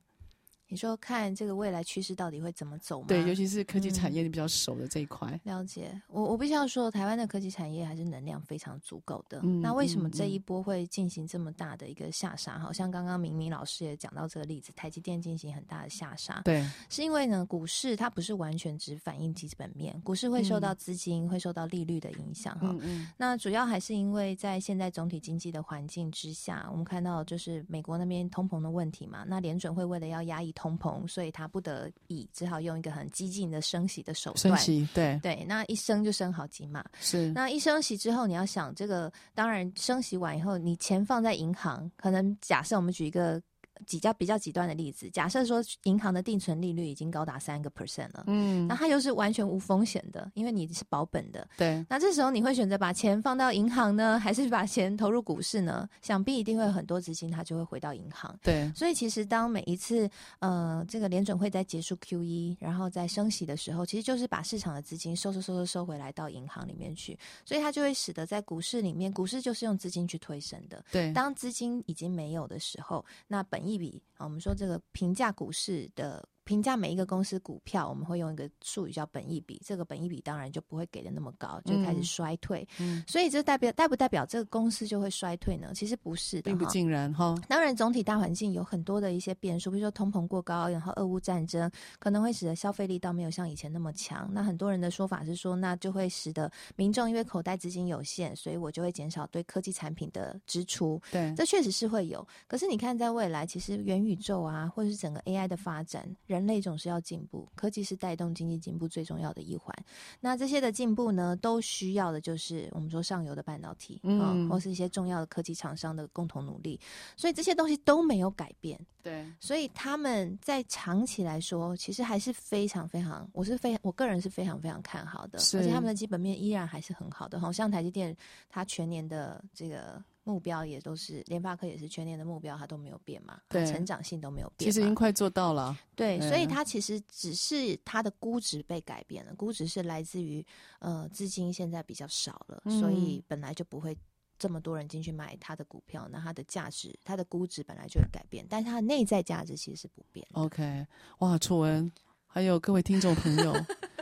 你说看这个未来趋势到底会怎么走吗？对，尤其是科技产业你比较熟的这一块。嗯、了解，我我必须要说，台湾的科技产业还是能量非常足够的。嗯、那为什么这一波会进行这么大的一个下杀？好、嗯、像刚刚明明老师也讲到这个例子，台积电进行很大的下杀。对，是因为呢，股市它不是完全只反映基本面，股市会受到资金、嗯、会受到利率的影响。哈、那主要还是因为在现在总体经济的环境之下，我们看到就是美国那边通膨的问题嘛。那联准会为了要压抑通膨，所以他不得已只好用一个很激进的升息的手段。升息，对对，那一升就升好几码。是，那一升息之后，你要想这个，当然升息完以后，你钱放在银行，可能假设我们举一个。比较比较极端的例子，假设说银行的定存利率已经高达三个 percent 了，嗯，那它又是完全无风险的，因为你是保本的，对。那这时候你会选择把钱放到银行呢，还是把钱投入股市呢？想必一定会有很多资金它就会回到银行，对。所以其实当每一次呃这个联准会在结束 QE，然后在升息的时候，其实就是把市场的资金收收收收收回来到银行里面去，所以它就会使得在股市里面，股市就是用资金去推升的，对。当资金已经没有的时候，那本一笔啊，我们说这个评价股市的。评价每一个公司股票，我们会用一个术语叫本益比，这个本益比当然就不会给的那么高，就开始衰退。嗯，所以这代表代不代表这个公司就会衰退呢？其实不是的，并不尽然哈。当然，总体大环境有很多的一些变数，比如说通膨过高，然后俄乌战争可能会使得消费力倒没有像以前那么强。那很多人的说法是说，那就会使得民众因为口袋资金有限，所以我就会减少对科技产品的支出。对，这确实是会有。可是你看，在未来，其实元宇宙啊，或者是整个 AI 的发展。人类总是要进步，科技是带动经济进步最重要的一环。那这些的进步呢，都需要的就是我们说上游的半导体，嗯，或是一些重要的科技厂商的共同努力。所以这些东西都没有改变，对。所以他们在长期来说，其实还是非常非常，我是非我个人是非常非常看好的，而且他们的基本面依然还是很好的。好像台积电，它全年的这个。目标也都是联发科也是全年的目标，它都没有变嘛，对，成长性都没有变。其实已经快做到了，对，所以它其实只是它的估值被改变了，估值是来自于呃资金现在比较少了，嗯，所以本来就不会这么多人进去买它的股票，那它的价值，它的估值本来就会改变，但是它的内在价值其实是不变。OK，哇，楚文，还有各位听众朋友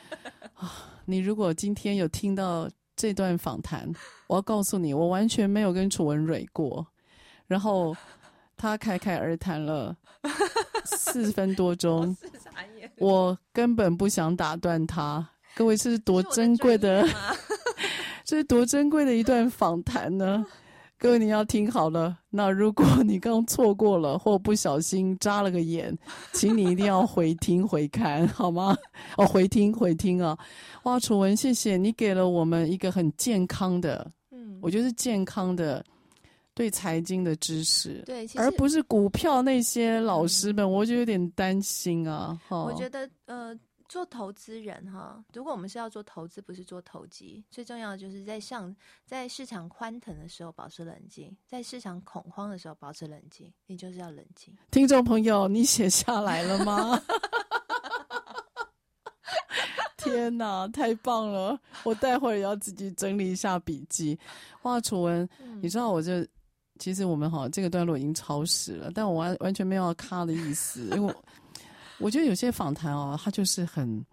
啊，你如果今天有听到。这段访谈，我要告诉你，我完全没有跟楚文蕊过，然后他侃侃而谈了四分多钟，我根本不想打断他。各位，这是多珍贵的，的 这是多珍贵的一段访谈呢？各位，你要听好了。那如果你刚错过了，或不小心扎了个眼，请你一定要回听回看，好吗？哦，回听回听啊！哇，楚文，谢谢你给了我们一个很健康的，嗯，我觉得是健康的对财经的知识，对，而不是股票那些老师们，我就有点担心啊。我觉得，呃。做投资人哈，如果我们是要做投资，不是做投机，最重要的就是在上在市场欢腾的时候保持冷静，在市场恐慌的时候保持冷静，你就是要冷静。听众朋友，你写下来了吗？天哪，太棒了！我待会儿也要自己整理一下笔记。哇，楚文，嗯、你知道我这其实我们哈这个段落已经超时了，但我完完全没有要卡的意思，因为我。我觉得有些访谈哦，它就是很，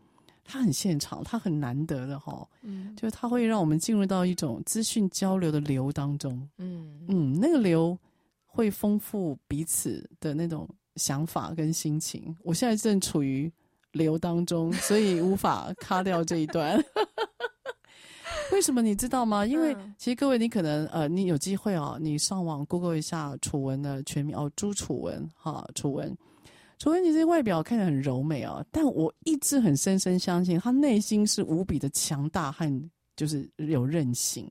它很现场，它很难得的哈、哦，嗯，就是它会让我们进入到一种资讯交流的流当中，嗯嗯，那个流会丰富彼此的那种想法跟心情。我现在正处于流当中，所以无法 卡掉这一段。为什么你知道吗？因为其实各位，你可能呃，你有机会哦，你上网 Google 一下楚文的全名哦，朱楚文哈，楚文。楚文，你这外表看起来很柔美啊，但我一直很深深相信，他内心是无比的强大和就是有韧性。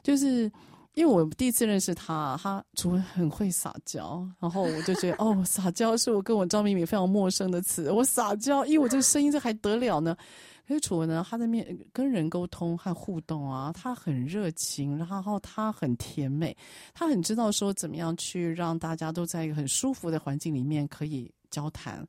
就是因为我第一次认识他，他楚文很会撒娇，然后我就觉得哦，撒娇是我跟我张敏敏非常陌生的词。我撒娇，因为我这个声音这还得了呢？可是楚文呢，他在面跟人沟通和互动啊，他很热情，然后他很甜美，他很知道说怎么样去让大家都在一个很舒服的环境里面可以交谈，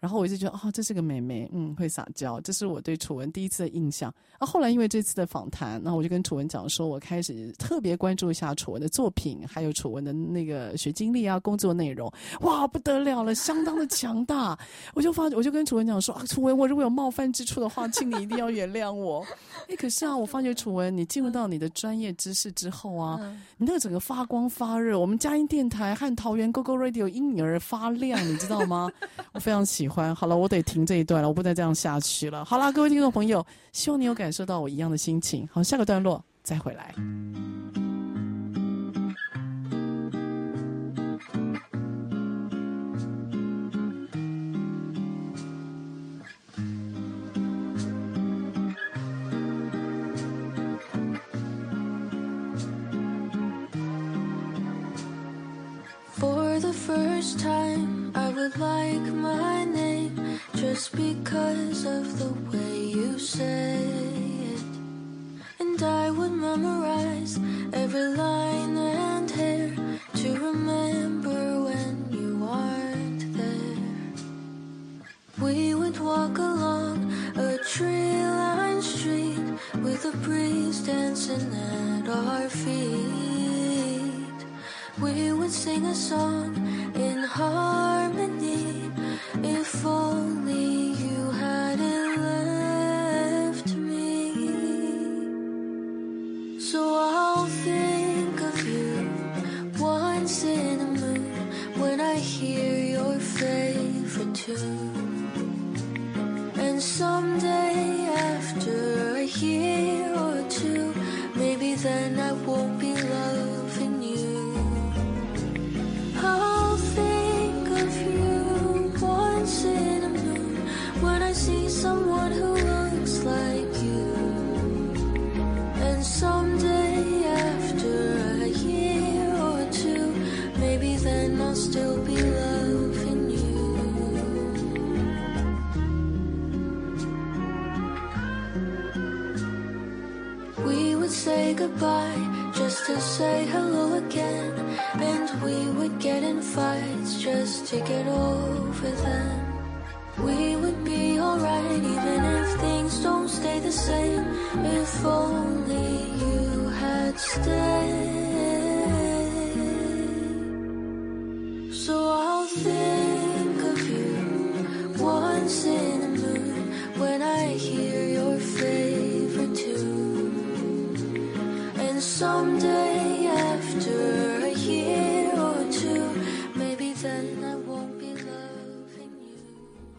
然后我一直觉得，哦，这是个妹妹，嗯，会撒娇，这是我对楚文第一次的印象。啊，后来因为这次的访谈，那我就跟楚文讲说，我开始特别关注一下楚文的作品，还有楚文的那个学经历啊，工作内容，哇，不得了了，相当的强大。我就发，我就跟楚文讲说，啊，楚文，我如果有冒犯之处的话，请你一定要原谅我。哎，可是啊，我发觉楚文，你进入到你的专业知识之后啊，你那个整个发光发热，我们佳音电台和桃园 GoGo Radio 因你而发亮，你知道吗？我非常喜欢。好了，我得停这一段了，我不再这样下去了。好了，各位听众朋友，希望你有感受到我一样的心情。好，下个段落再回来。time would like my name just because of the way you say it. And I would memorize every line and hair to remember when you aren't there. We would walk along a tree lined street with a breeze dancing at our feet. We would sing a song in harmony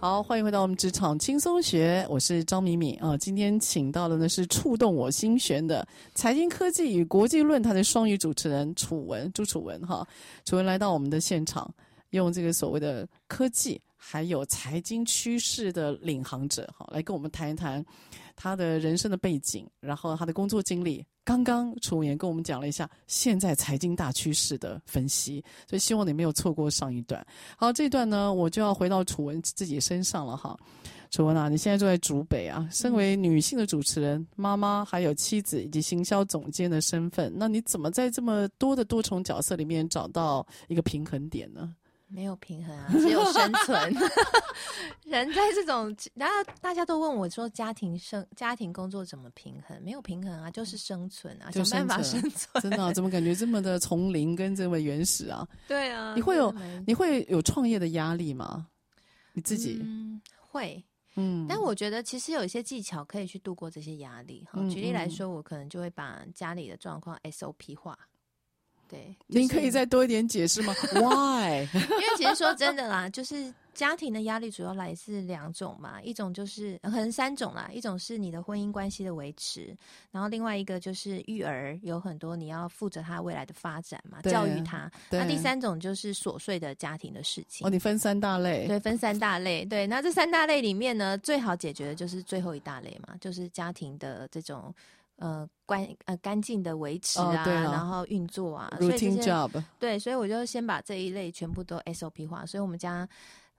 好，欢迎回到我们职场轻松学，我是张敏敏啊。今天请到的呢是触动我心弦的财经科技与国际论坛的双语主持人楚文朱楚文哈。楚文来到我们的现场，用这个所谓的科技还有财经趋势的领航者哈，来跟我们谈一谈他的人生的背景，然后他的工作经历。刚刚楚文跟我们讲了一下现在财经大趋势的分析，所以希望你没有错过上一段。好，这一段呢，我就要回到楚文自己身上了哈。楚文啊，你现在住在竹北啊，身为女性的主持人、妈妈，还有妻子以及行销总监的身份，那你怎么在这么多的多重角色里面找到一个平衡点呢？没有平衡啊，只有生存。人在这种，然后大家都问我说，家庭生家庭工作怎么平衡？没有平衡啊，就是生存啊，想办法生存。真的啊，怎么感觉这么的丛林跟这么原始啊？对啊，你会有你会有创业的压力吗？你自己？嗯，会。嗯，但我觉得其实有一些技巧可以去度过这些压力。举例来说，我可能就会把家里的状况 SOP 化。对，您、就是、可以再多一点解释吗？Why？因为其实说真的啦，就是家庭的压力主要来自两种嘛，一种就是可能三种啦，一种是你的婚姻关系的维持，然后另外一个就是育儿，有很多你要负责他未来的发展嘛，教育他。那第三种就是琐碎的家庭的事情。哦，你分三大类？对，分三大类。对，那这三大类里面呢，最好解决的就是最后一大类嘛，就是家庭的这种。呃，干呃干净的维持啊，哦、然后运作啊，Routine job。对，所以我就先把这一类全部都 SOP 化。所以我们家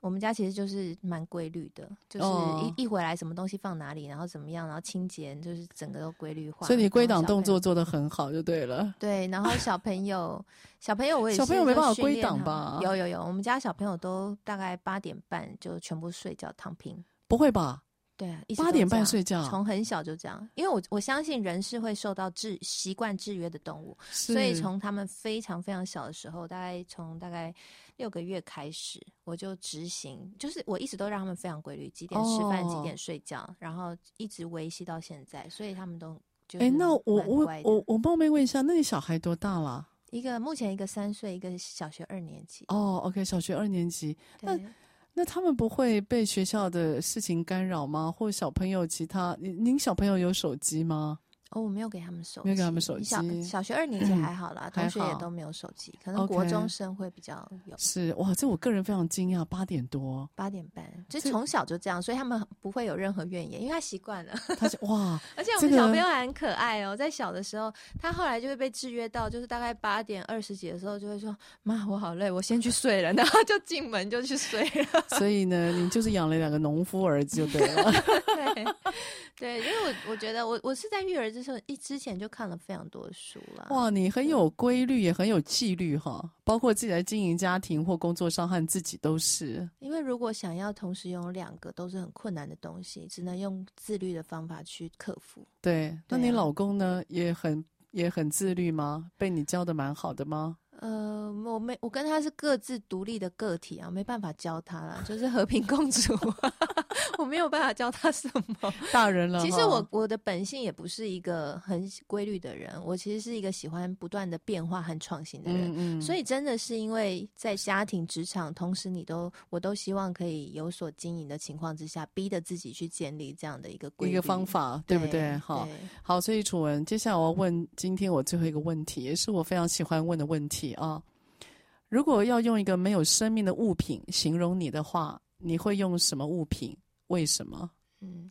我们家其实就是蛮规律的，就是一、哦、一回来什么东西放哪里，然后怎么样，然后清洁，就是整个都规律化。所以你归档动作做得很好，就对了。对，然后小朋友，小朋友我也是小朋友没办法归档吧？有有有，我们家小朋友都大概八点半就全部睡觉躺平。不会吧？对啊，八点半睡觉，从很小就这样。因为我我相信人是会受到制习惯制约的动物，所以从他们非常非常小的时候，大概从大概六个月开始，我就执行，就是我一直都让他们非常规律，几点吃饭，哦、几点睡觉，然后一直维系到现在，所以他们都就哎，那我我我我冒昧问一下，那你小孩多大了？一个目前一个三岁，一个小学二年级。哦，OK，小学二年级，那。那他们不会被学校的事情干扰吗？或小朋友其他，您您小朋友有手机吗？哦，我没有给他们手机，没有给他们手机。小小学二年级还好啦，嗯、同学也都没有手机，可能国中生会比较有。是哇，这我个人非常惊讶，八点多，八点半，就从小就这样，所以他们不会有任何怨言，因为他习惯了。他就哇，而且我们小朋友还很可爱哦，在小的时候，他后来就会被制约到，就是大概八点二十几的时候，就会说：“妈，我好累，我先去睡了。”然后就进门就去睡了。所以呢，你就是养了两个农夫儿子就对了。对对，因为我我觉得我我是在育儿之时一之前。就看了非常多的书了。哇，你很有规律，也很有纪律哈。包括自己在经营家庭或工作上，和自己都是。因为如果想要同时拥有两个，都是很困难的东西，只能用自律的方法去克服。对，那你老公呢？也很也很自律吗？被你教的蛮好的吗？呃，我没，我跟他是各自独立的个体啊，没办法教他了，就是和平共处，我没有办法教他什么。大人了，其实我我的本性也不是一个很规律的人，我其实是一个喜欢不断的变化和创新的人。嗯嗯。所以真的是因为在家庭、职场，同时你都我都希望可以有所经营的情况之下，逼着自己去建立这样的一个规律一个方法，对不对？好，好。所以楚文，接下来我要问今天我最后一个问题，也是我非常喜欢问的问题。啊，如果要用一个没有生命的物品形容你的话，你会用什么物品？为什么？嗯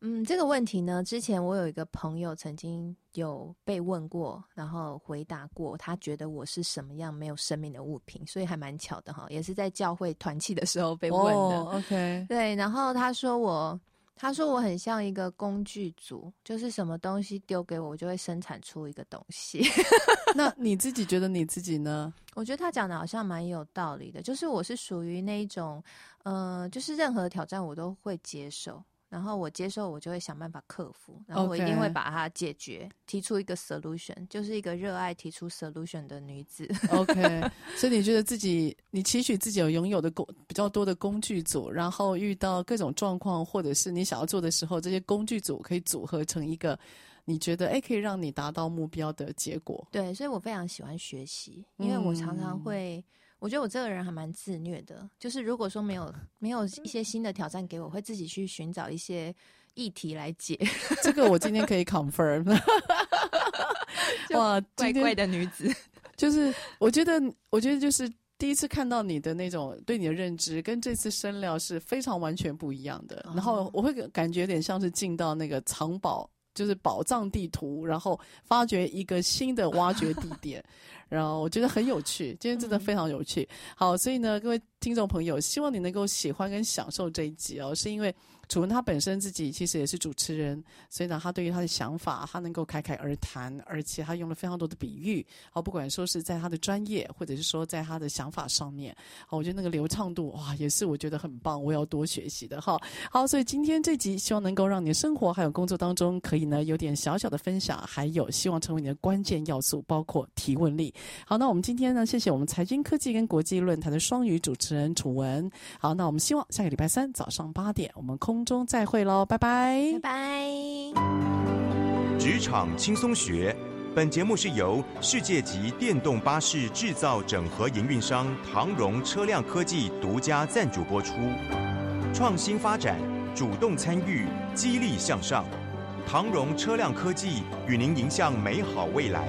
嗯，这个问题呢，之前我有一个朋友曾经有被问过，然后回答过，他觉得我是什么样没有生命的物品，所以还蛮巧的哈，也是在教会团契的时候被问的。Oh, OK，对，然后他说我。他说我很像一个工具组，就是什么东西丢给我，我就会生产出一个东西。那你自己觉得你自己呢？我觉得他讲的好像蛮有道理的，就是我是属于那一种，呃，就是任何挑战我都会接受。然后我接受，我就会想办法克服，然后我一定会把它解决.提出一个 solution，就是一个热爱提出 solution 的女子。OK，所以你觉得自己，你期许自己有拥有的工比较多的工具组，然后遇到各种状况或者是你想要做的时候，这些工具组可以组合成一个你觉得哎可以让你达到目标的结果。对，所以我非常喜欢学习，因为我常常会。嗯我觉得我这个人还蛮自虐的，就是如果说没有 没有一些新的挑战给我，会自己去寻找一些议题来解。这个我今天可以 confirm。哇，怪怪的女子，就是我觉得，我觉得就是第一次看到你的那种对你的认知，跟这次深聊是非常完全不一样的。然后我会感觉有点像是进到那个藏宝。就是宝藏地图，然后发掘一个新的挖掘地点，然后我觉得很有趣，今天真的非常有趣。好，所以呢，各位听众朋友，希望你能够喜欢跟享受这一集哦，是因为。楚文他本身自己其实也是主持人，所以呢，他对于他的想法，他能够侃侃而谈，而且他用了非常多的比喻，好，不管说是在他的专业，或者是说在他的想法上面，好，我觉得那个流畅度哇，也是我觉得很棒，我要多学习的哈。好，所以今天这集希望能够让你生活还有工作当中可以呢有点小小的分享，还有希望成为你的关键要素，包括提问力。好，那我们今天呢，谢谢我们财经科技跟国际论坛的双语主持人楚文。好，那我们希望下个礼拜三早上八点，我们空。空中再会喽，拜拜，拜拜。职场轻松学，本节目是由世界级电动巴士制造整合营运商唐荣车辆科技独家赞助播出。创新发展，主动参与，激励向上。唐荣车辆科技与您迎向美好未来。